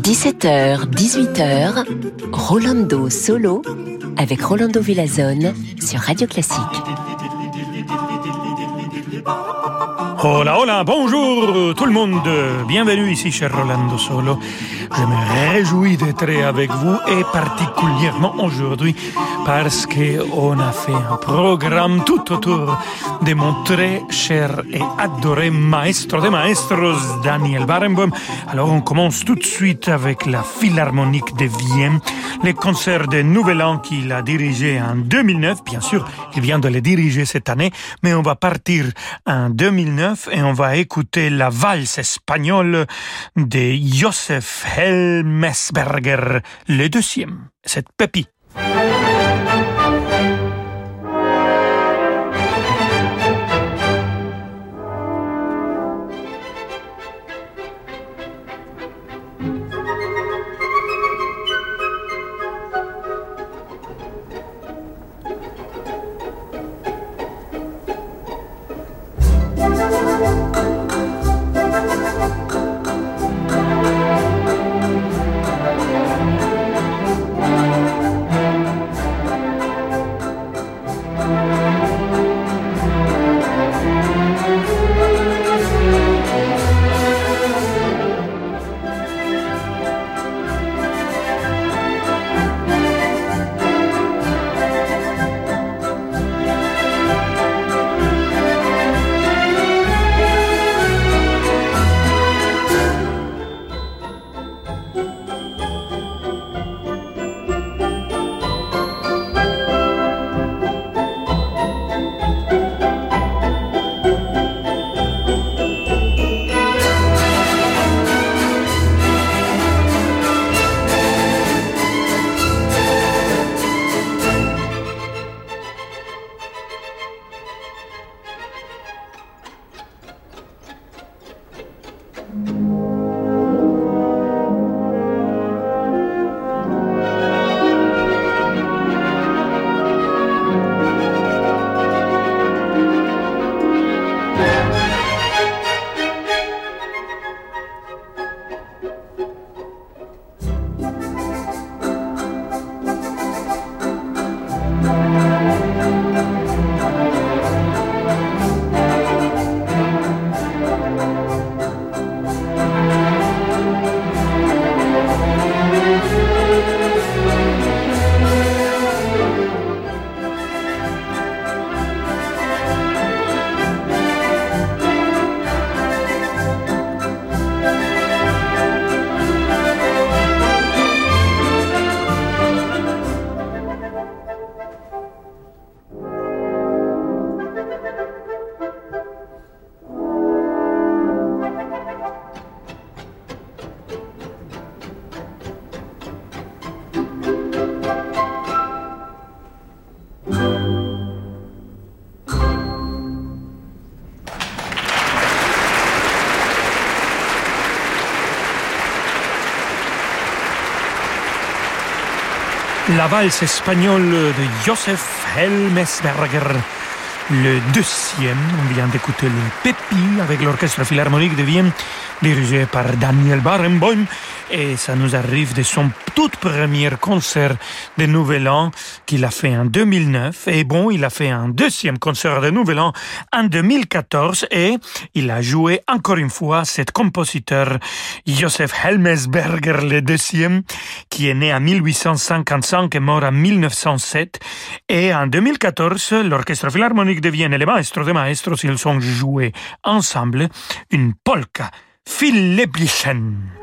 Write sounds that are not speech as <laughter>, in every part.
17h, 18h, Rolando Solo avec Rolando Villazone sur Radio Classique. Hola, hola, bonjour tout le monde. Bienvenue ici chez Rolando Solo. Je me réjouis d'être avec vous et particulièrement aujourd'hui parce qu'on a fait un programme tout autour de mon très cher et adoré maestro de maestros, Daniel Barenboim. Alors on commence tout de suite avec la Philharmonique de Vienne, les concerts de Nouvel An qu'il a dirigé en 2009. Bien sûr, il vient de les diriger cette année, mais on va partir en 2009 et on va écouter la valse espagnole de Joseph Helmesberger, le deuxième. Cette pépite. La valse espagnole de Joseph Helmesberger. Le deuxième, on vient d'écouter le Pépi avec l'Orchestre Philharmonique de Vienne, dirigé par Daniel Barenboim, et ça nous arrive de son tout premier concert de Nouvel An qu'il a fait en 2009. Et bon, il a fait un deuxième concert de Nouvel An en 2014 et il a joué encore une fois cet compositeur Joseph Helmesberger le deuxième qui est né en 1855 et mort en 1907. Et en 2014, l'Orchestre Philharmonique de Vienne et les maestros de maestros, ils ont joué ensemble une polka, Philiplichen.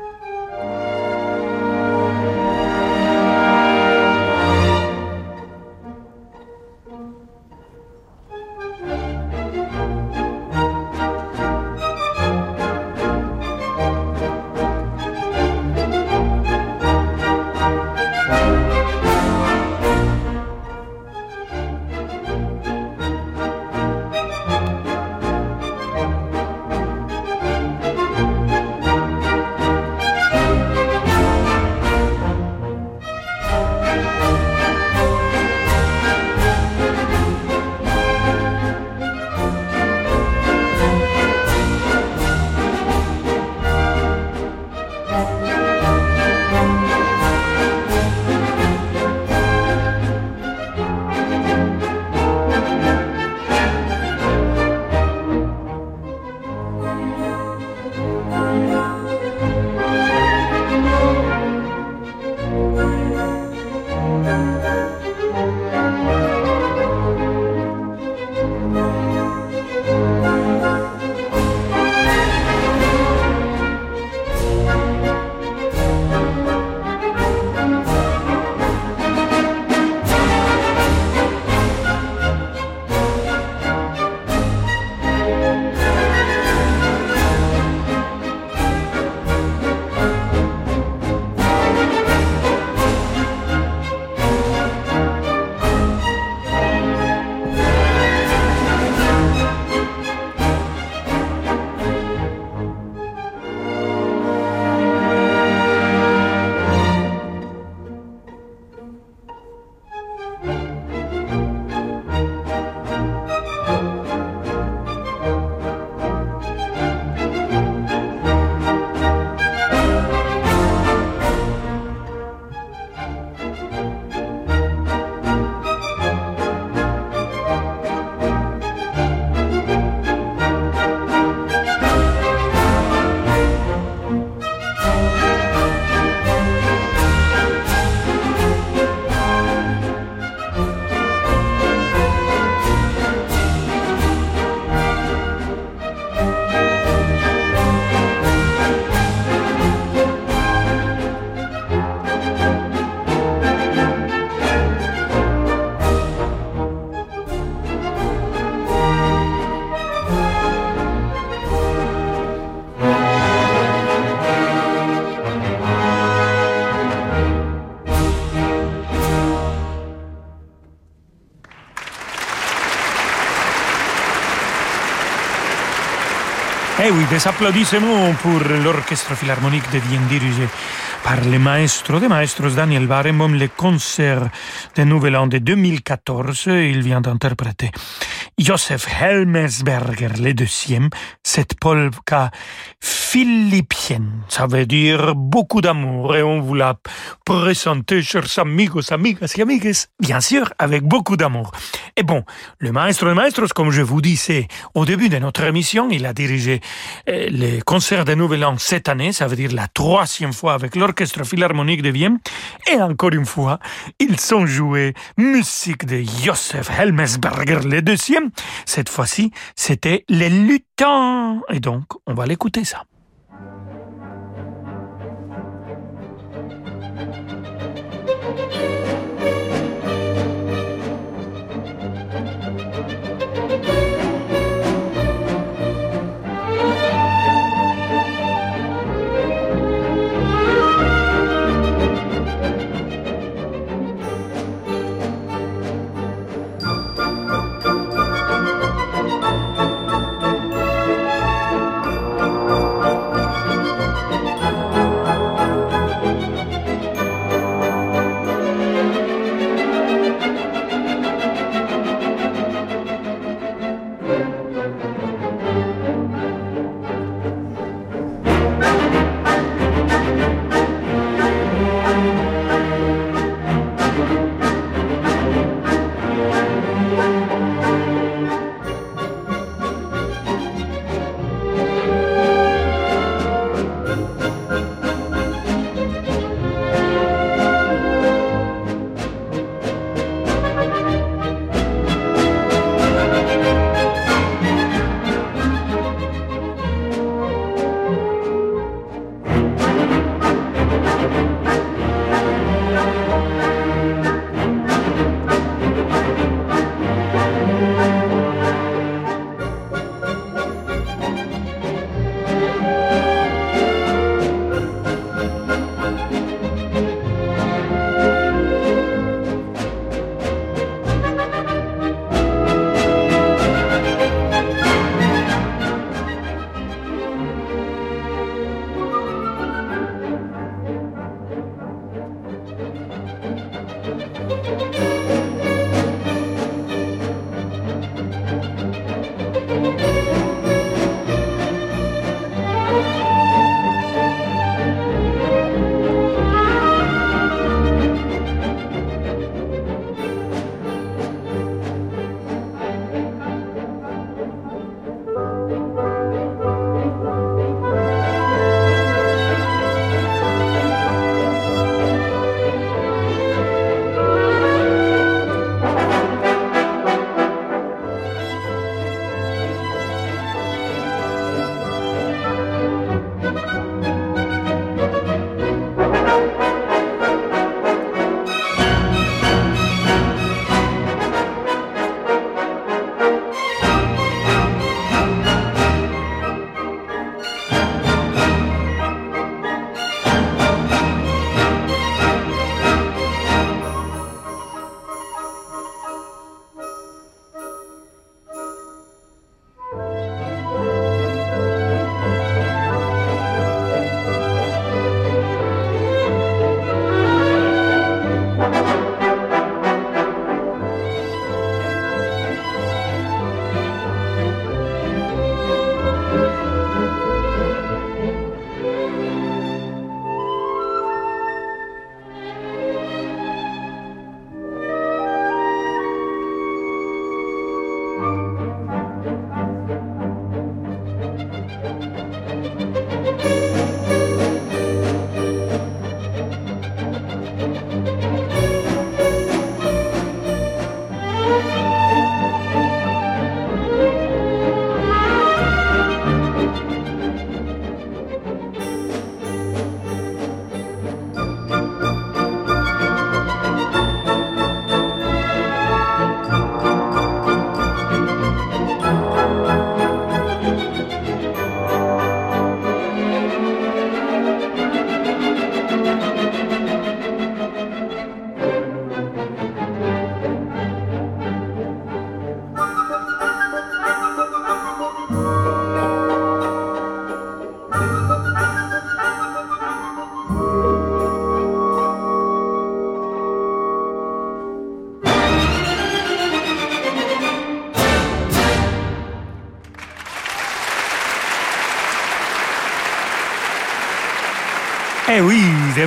Des applaudissements pour l'Orchestre Philharmonique de Vienne dirigé par le maestro de maestros Daniel Barenboim, le concert de Nouvel An de 2014. Il vient d'interpréter Joseph Helmesberger, le deuxième, cette polka philippienne. Ça veut dire beaucoup d'amour et on vous l'a présenté, chers amigos, amigas et amigues, bien sûr, avec beaucoup d'amour. Et bon, le maestro de maestros, comme je vous disais au début de notre émission, il a dirigé euh, le concert de Nouvel An cette année, ça veut dire la troisième fois avec l'Orchestre Philharmonique de Vienne. Et encore une fois, ils sont joués musique de Joseph Helmesberger, le deuxième. Cette fois-ci, c'était Les Lutins. Et donc, on va l'écouter ça.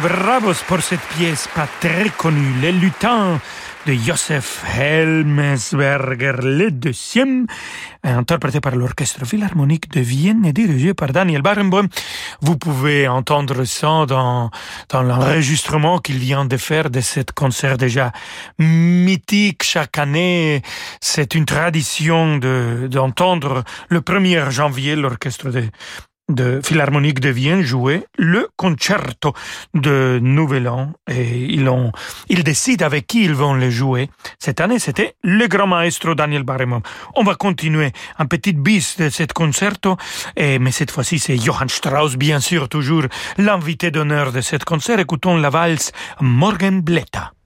Bravos pour cette pièce pas très connue, Les Lutins de Joseph Helmesberger, le deuxième, interprété par l'Orchestre Philharmonique de Vienne et dirigé par Daniel Barenboim. Vous pouvez entendre ça dans, dans l'enregistrement qu'il vient de faire de cet concert déjà mythique chaque année. C'est une tradition de, d'entendre le 1er janvier l'Orchestre de de Philharmonique de Vienne jouer le concerto de Nouvel An et ils, ont, ils décident avec qui ils vont le jouer. Cette année, c'était le grand maestro Daniel Barenboim. On va continuer un petit bis de ce concerto, mais cette fois-ci, c'est Johann Strauss, bien sûr, toujours l'invité d'honneur de ce concert. Écoutons la valse Morgenblätter.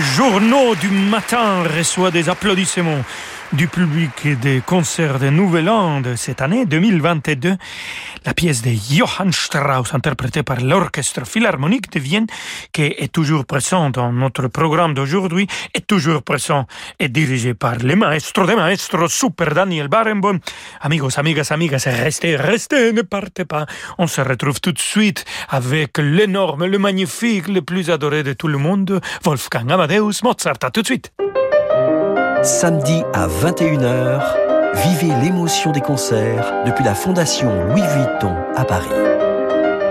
Journaux du matin reçoit des applaudissements du public des concerts de Nouvel An de cette année 2022. La pièce de Johann Strauss, interprétée par l'Orchestre Philharmonique de Vienne, qui est toujours présent dans notre programme d'aujourd'hui, est toujours présent et dirigé par le maestro de maestro, Super Daniel Barenboim. Amigos, amigas, amigas, restez, restez, ne partez pas. On se retrouve tout de suite avec l'énorme, le magnifique, le plus adoré de tout le monde, Wolfgang Amadeus Mozart. À tout de suite. Samedi à 21h, vivez l'émotion des concerts depuis la Fondation Louis Vuitton à Paris.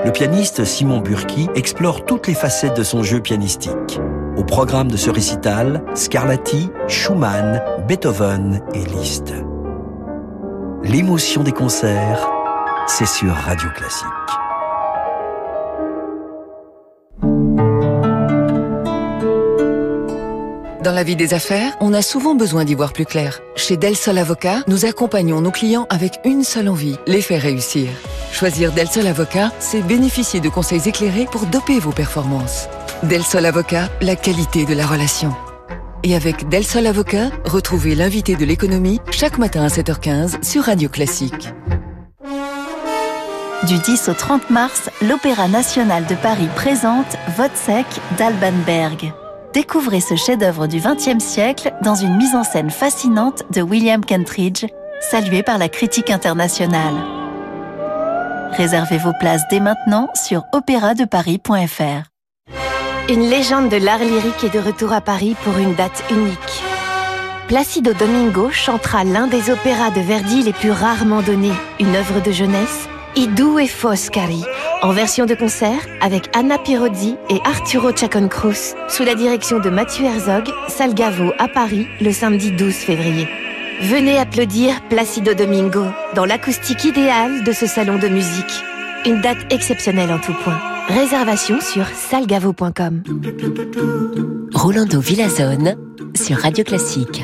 Le pianiste Simon Burki explore toutes les facettes de son jeu pianistique. Au programme de ce récital, Scarlatti, Schumann, Beethoven et Liszt. L'émotion des concerts, c'est sur Radio Classique. Dans la vie des affaires, on a souvent besoin d'y voir plus clair. Chez Del Sol Avocat, nous accompagnons nos clients avec une seule envie, les faire réussir. Choisir Del Sol Avocat, c'est bénéficier de conseils éclairés pour doper vos performances. Del Sol Avocat, la qualité de la relation. Et avec Del Sol Avocat, retrouvez l'invité de l'économie chaque matin à 7h15 sur Radio Classique. Du 10 au 30 mars, l'Opéra national de Paris présente Vodsec d'Alban Berg. Découvrez ce chef-d'œuvre du XXe siècle dans une mise en scène fascinante de William Kentridge, salué par la critique internationale. Réservez vos places dès maintenant sur opéradeparis.fr. Une légende de l'art lyrique est de retour à Paris pour une date unique. Placido Domingo chantera l'un des opéras de Verdi les plus rarement donnés, une œuvre de jeunesse, Idou et Foscari, en version de concert avec Anna Pirozzi et Arturo Chacon-Cruz, sous la direction de Mathieu Herzog, Salgavo à Paris le samedi 12 février. Venez applaudir Placido Domingo dans l'acoustique idéale de ce salon de musique. Une date exceptionnelle en tout point. Réservation sur salgavo.com. Rolando Villazone sur Radio Classique.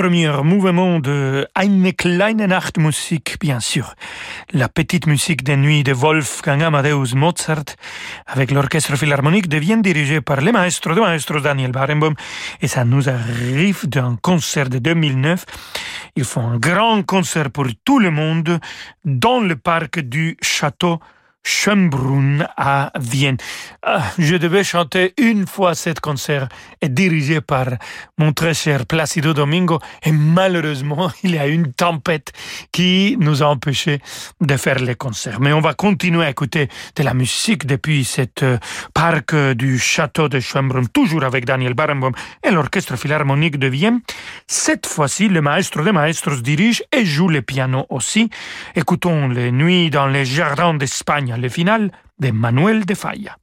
Premier mouvement de Eine kleine Nachtmusik, bien sûr. La petite musique des nuits de Wolfgang Amadeus Mozart avec l'orchestre philharmonique devient dirigé par le maestro de maestros Daniel Barenboim et ça nous arrive d'un concert de 2009. Ils font un grand concert pour tout le monde dans le parc du château Schönbrunn à Vienne. Ah, je devais chanter une fois cet concert dirigé par mon très cher Placido Domingo et malheureusement <laughs> il y a une tempête qui nous a empêché de faire les concerts. Mais on va continuer à écouter de la musique depuis cet euh, parc du château de Schönbrunn, toujours avec Daniel Barenboim et l'orchestre philharmonique de Vienne. Cette fois-ci, le maestro des maestros dirige et joue le piano aussi. Écoutons les nuits dans les jardins d'Espagne le final de Manuel de Falla.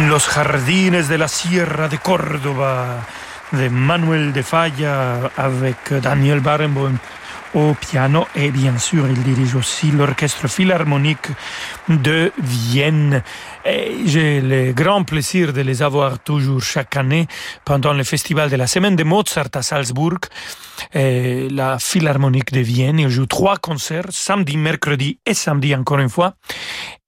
En los jardines de la Sierra de Córdoba de Manuel de Falla avec Daniel Barenboim au piano et bien sûr il dirige aussi l'orchestre philharmonique de Vienne. J'ai le grand plaisir de les avoir toujours chaque année pendant le festival de la semaine de Mozart à Salzbourg. Et la Philharmonique de Vienne. Il joue trois concerts, samedi, mercredi et samedi encore une fois.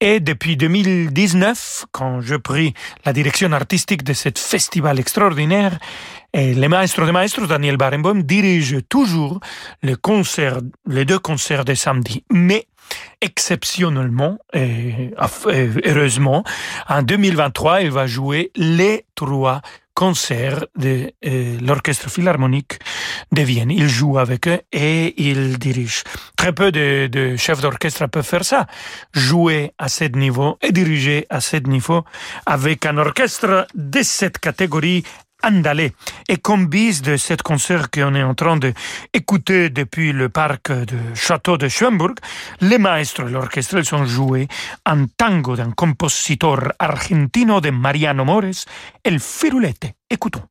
Et depuis 2019, quand je pris la direction artistique de ce festival extraordinaire, et le maestro de maestros, Daniel Barenboim, dirige toujours le concert, les deux concerts de samedi. Mais exceptionnellement et heureusement, en 2023, il va jouer les trois concerts de euh, l'Orchestre Philharmonique de Vienne. Il joue avec eux et il dirige. Très peu de, de chefs d'orchestre peuvent faire ça. Jouer à ce niveau et diriger à ce niveau avec un orchestre de cette catégorie Andalé. Et comme bise de cet concert qu'on est en train d'écouter depuis le parc de Château de Schönburg, les maestros et l'orchestre sont joués un tango d'un compositeur argentino de Mariano Mores, El Firulete. Écoutons.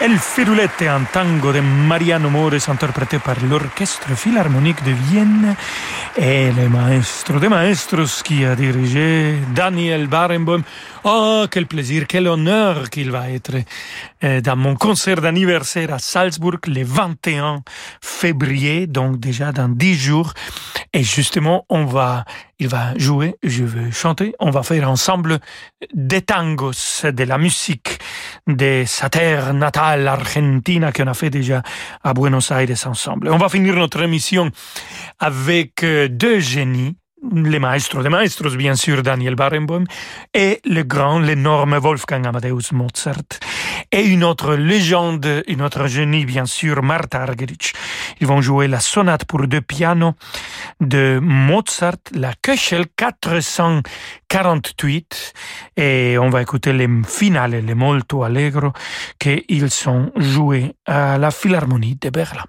El Firulete, un tango de Mariano Mores interprété par l'Orchestre Philharmonique de Vienne et le maestro de maestros qui a dirigé Daniel Barenboim. Oh, quel plaisir, quel honneur qu'il va être euh, dans mon concert d'anniversaire à Salzbourg le 21 février, donc déjà dans dix jours. Et justement, on va il va jouer, je vais chanter. On va faire ensemble des tangos, de la musique de sa terre natale, Argentina, qu'on a fait déjà à Buenos Aires ensemble. On va finir notre émission avec euh, deux génies les maestros de maestros, bien sûr, Daniel Barenboim, et le grand, l'énorme Wolfgang Amadeus Mozart. Et une autre légende, une autre génie, bien sûr, Martha Argerich. Ils vont jouer la sonate pour deux pianos de Mozart, la Köchel 448, et on va écouter les finales, les molto allegro, qu'ils sont joués à la Philharmonie de Berlin.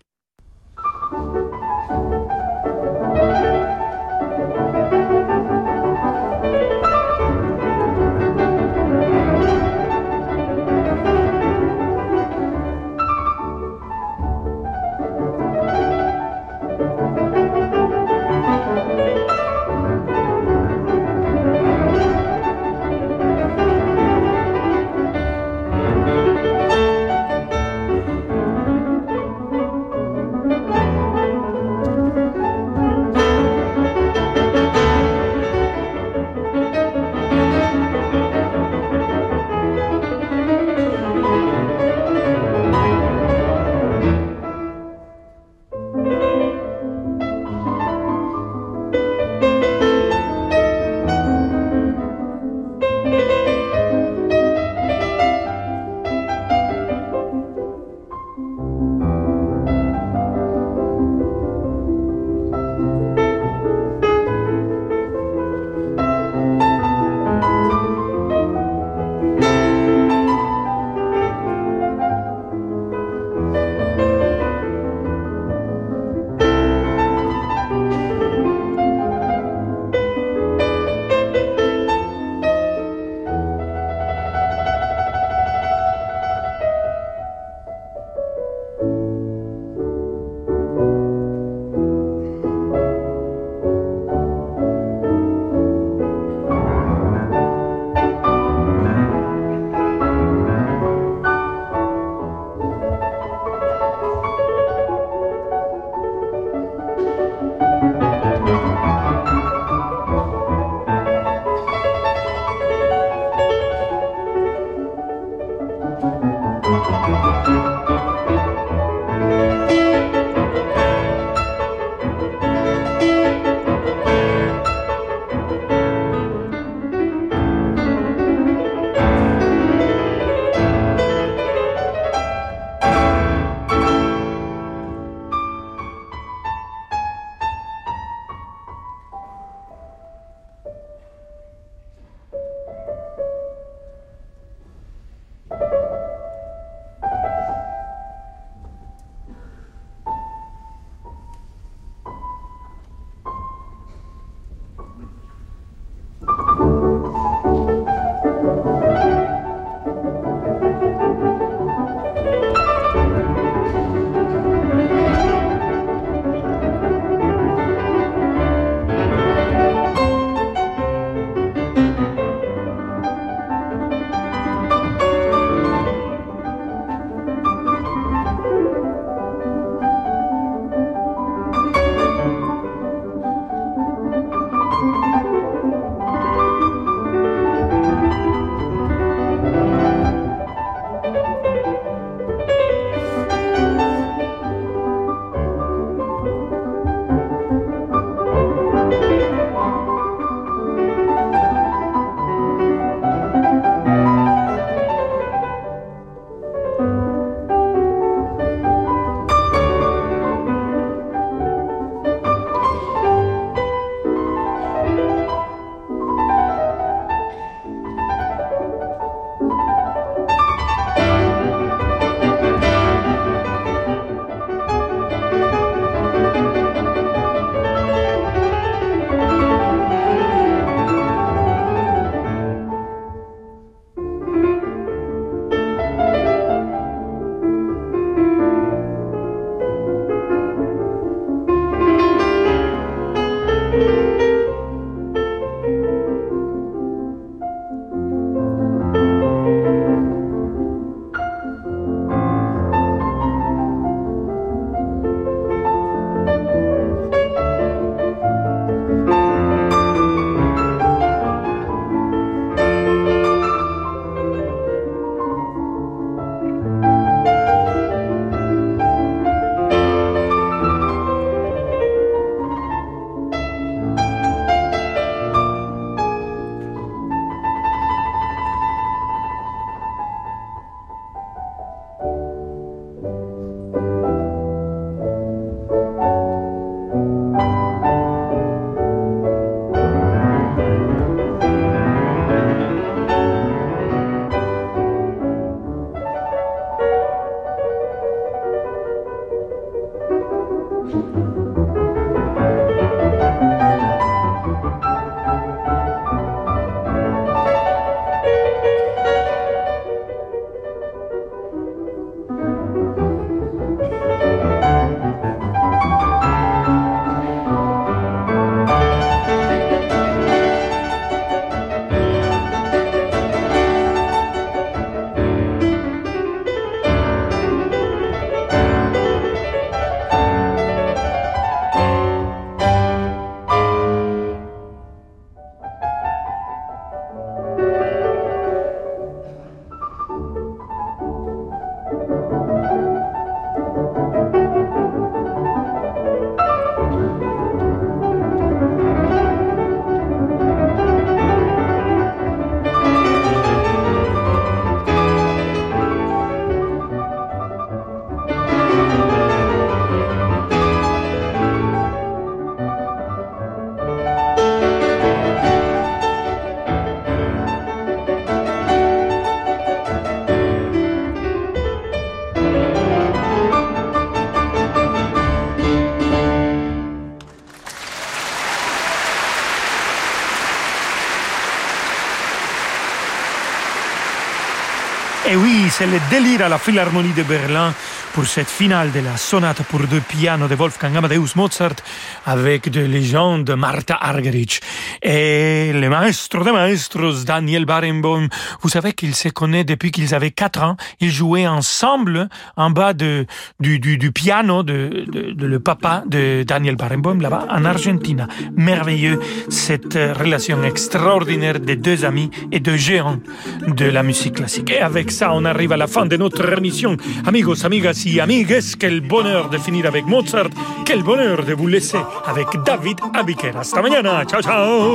C'est le délire à la Philharmonie de Berlin pour cette finale de la sonate pour deux pianos de Wolfgang Amadeus Mozart avec de légendes Martha Argerich et le maestro de maestros Daniel Barenboim. Vous savez qu'ils se connaissent depuis qu'ils avaient quatre ans. Ils jouaient ensemble en bas de, du, du, du piano de, de, de, le papa de Daniel Barenboim là-bas en Argentine. Merveilleux cette relation extraordinaire des deux amis et deux géants de la musique classique. Et avec ça, on arrive à la fin de notre émission. Amigos, amigas, y amigues, quel bonheur de finir avec Mozart, quel bonheur de vous laisser avec David Abiker. Hasta mañana, ciao ciao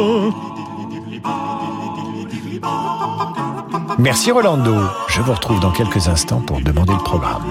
Merci Rolando. Je vous retrouve dans quelques instants pour demander le programme.